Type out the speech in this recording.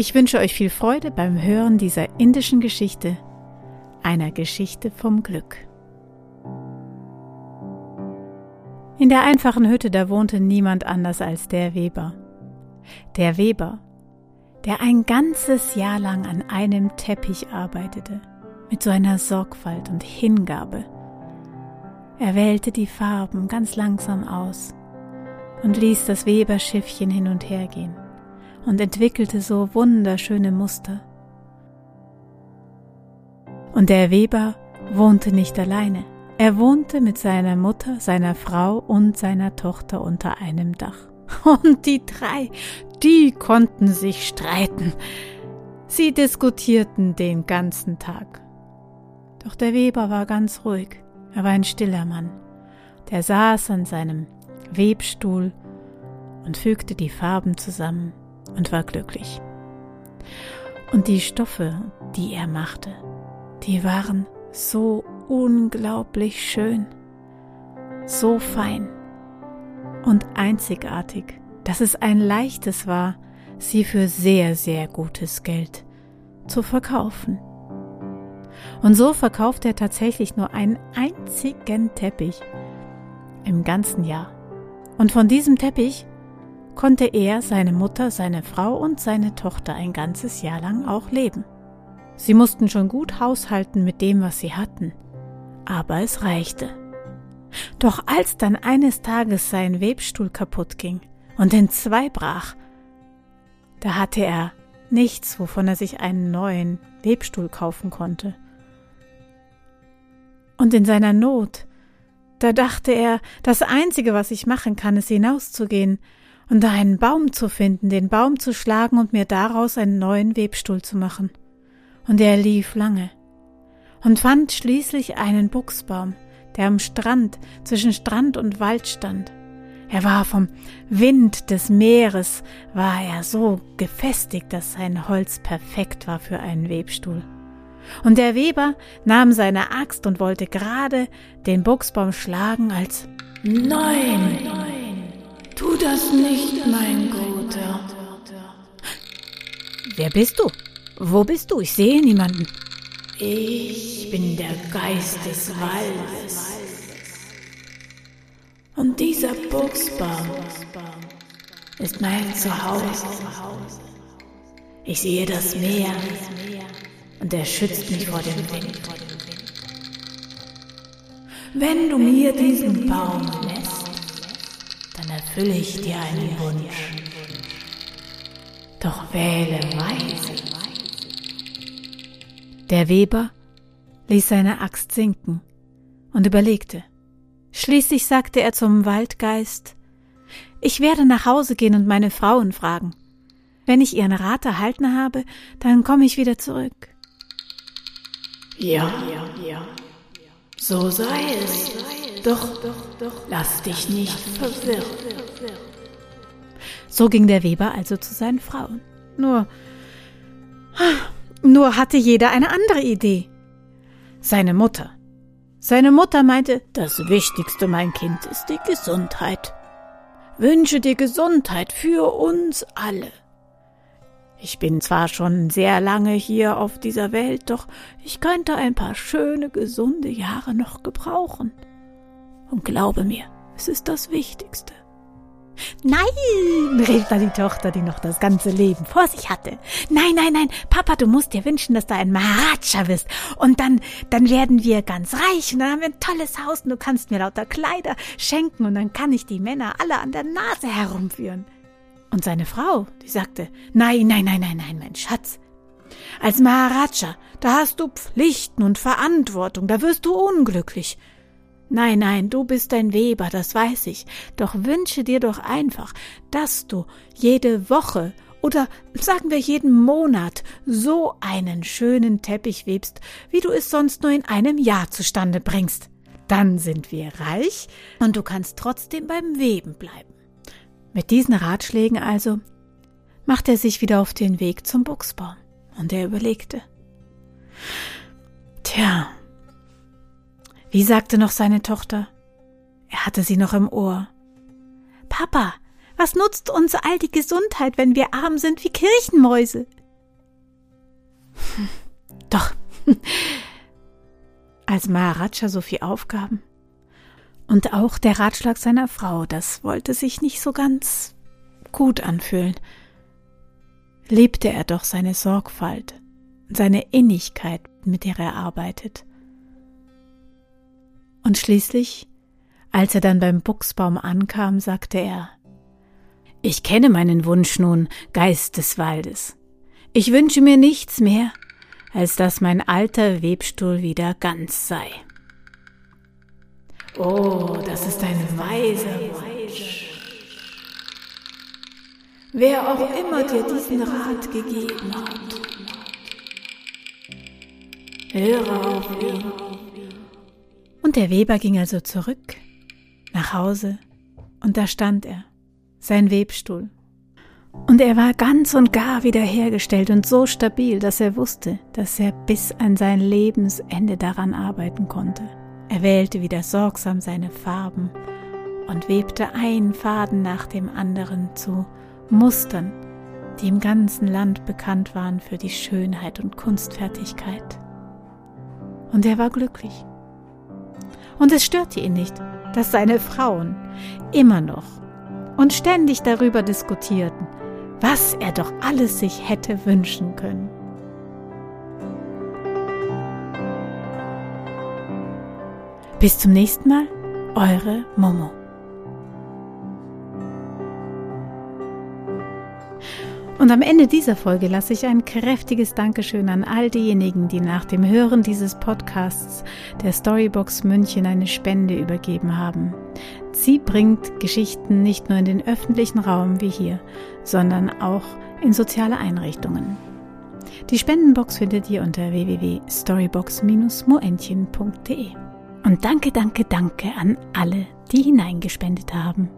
Ich wünsche euch viel Freude beim Hören dieser indischen Geschichte, einer Geschichte vom Glück. In der einfachen Hütte, da wohnte niemand anders als der Weber. Der Weber, der ein ganzes Jahr lang an einem Teppich arbeitete, mit so einer Sorgfalt und Hingabe. Er wählte die Farben ganz langsam aus und ließ das Weberschiffchen hin und her gehen und entwickelte so wunderschöne Muster. Und der Weber wohnte nicht alleine. Er wohnte mit seiner Mutter, seiner Frau und seiner Tochter unter einem Dach. Und die drei, die konnten sich streiten. Sie diskutierten den ganzen Tag. Doch der Weber war ganz ruhig. Er war ein stiller Mann. Der saß an seinem Webstuhl und fügte die Farben zusammen und war glücklich. Und die Stoffe, die er machte, die waren so unglaublich schön, so fein und einzigartig, dass es ein leichtes war, sie für sehr, sehr gutes Geld zu verkaufen. Und so verkauft er tatsächlich nur einen einzigen Teppich im ganzen Jahr. Und von diesem Teppich konnte er, seine Mutter, seine Frau und seine Tochter ein ganzes Jahr lang auch leben. Sie mussten schon gut haushalten mit dem, was sie hatten, aber es reichte. Doch als dann eines Tages sein Webstuhl kaputt ging und in zwei brach, da hatte er nichts, wovon er sich einen neuen Webstuhl kaufen konnte. Und in seiner Not, da dachte er, das Einzige, was ich machen kann, ist hinauszugehen und da einen Baum zu finden, den Baum zu schlagen und mir daraus einen neuen Webstuhl zu machen. Und er lief lange und fand schließlich einen Buchsbaum, der am Strand zwischen Strand und Wald stand. Er war vom Wind des Meeres, war er so gefestigt, dass sein Holz perfekt war für einen Webstuhl. Und der Weber nahm seine Axt und wollte gerade den Buchsbaum schlagen, als Nein! Tu das nicht, mein Guter. Wer bist du? Wo bist du? Ich sehe niemanden. Ich bin der Geist des Waldes. Und dieser Buchsbaum ist mein Zuhause. Ich sehe das Meer und er schützt mich vor dem Wind. Wenn du mir diesen Baum dann erfülle ich dir einen Wunsch. Doch wähle weise. Der Weber ließ seine Axt sinken und überlegte. Schließlich sagte er zum Waldgeist Ich werde nach Hause gehen und meine Frauen fragen. Wenn ich ihren Rat erhalten habe, dann komme ich wieder zurück. Ja, ja, ja. So sei es. Doch, doch, doch, lass dich nicht verwirren. So ging der Weber also zu seinen Frauen. Nur, nur hatte jeder eine andere Idee. Seine Mutter. Seine Mutter meinte, das Wichtigste, mein Kind, ist die Gesundheit. Wünsche dir Gesundheit für uns alle. Ich bin zwar schon sehr lange hier auf dieser Welt, doch ich könnte ein paar schöne, gesunde Jahre noch gebrauchen. Und glaube mir, es ist das Wichtigste. Nein, rief da die Tochter, die noch das ganze Leben vor sich hatte. Nein, nein, nein, Papa, du musst dir wünschen, dass du ein Maharaja bist. Und dann, dann werden wir ganz reich und dann haben wir ein tolles Haus und du kannst mir lauter Kleider schenken und dann kann ich die Männer alle an der Nase herumführen. Und seine Frau, die sagte, nein, nein, nein, nein, nein, mein Schatz. Als Maharaja, da hast du Pflichten und Verantwortung, da wirst du unglücklich. Nein, nein, du bist ein Weber, das weiß ich, doch wünsche dir doch einfach, dass du jede Woche oder sagen wir jeden Monat so einen schönen Teppich webst, wie du es sonst nur in einem Jahr zustande bringst. Dann sind wir reich und du kannst trotzdem beim Weben bleiben. Mit diesen Ratschlägen also machte er sich wieder auf den Weg zum Buchsbaum und er überlegte. Tja, wie sagte noch seine Tochter? Er hatte sie noch im Ohr. Papa, was nutzt uns all die Gesundheit, wenn wir arm sind wie Kirchenmäuse? Doch, als Maharaja so viel Aufgaben und auch der Ratschlag seiner Frau, das wollte sich nicht so ganz gut anfühlen, lebte er doch seine Sorgfalt, seine Innigkeit, mit der er arbeitet. Und schließlich, als er dann beim Buchsbaum ankam, sagte er, ich kenne meinen Wunsch nun, Geist des Waldes. Ich wünsche mir nichts mehr, als dass mein alter Webstuhl wieder ganz sei. Oh, das ist ein weiser Wunsch. Wer auch immer dir diesen Rat gegeben hat, höre auf ihn. Und der Weber ging also zurück nach Hause, und da stand er, sein Webstuhl. Und er war ganz und gar wiederhergestellt und so stabil, dass er wusste, dass er bis an sein Lebensende daran arbeiten konnte. Er wählte wieder sorgsam seine Farben und webte einen Faden nach dem anderen zu Mustern, die im ganzen Land bekannt waren für die Schönheit und Kunstfertigkeit. Und er war glücklich. Und es störte ihn nicht, dass seine Frauen immer noch und ständig darüber diskutierten, was er doch alles sich hätte wünschen können. Bis zum nächsten Mal, eure Momo. Und am Ende dieser Folge lasse ich ein kräftiges Dankeschön an all diejenigen, die nach dem Hören dieses Podcasts der Storybox München eine Spende übergeben haben. Sie bringt Geschichten nicht nur in den öffentlichen Raum wie hier, sondern auch in soziale Einrichtungen. Die Spendenbox findet ihr unter www.storybox-moentchen.de. Und danke, danke, danke an alle, die hineingespendet haben.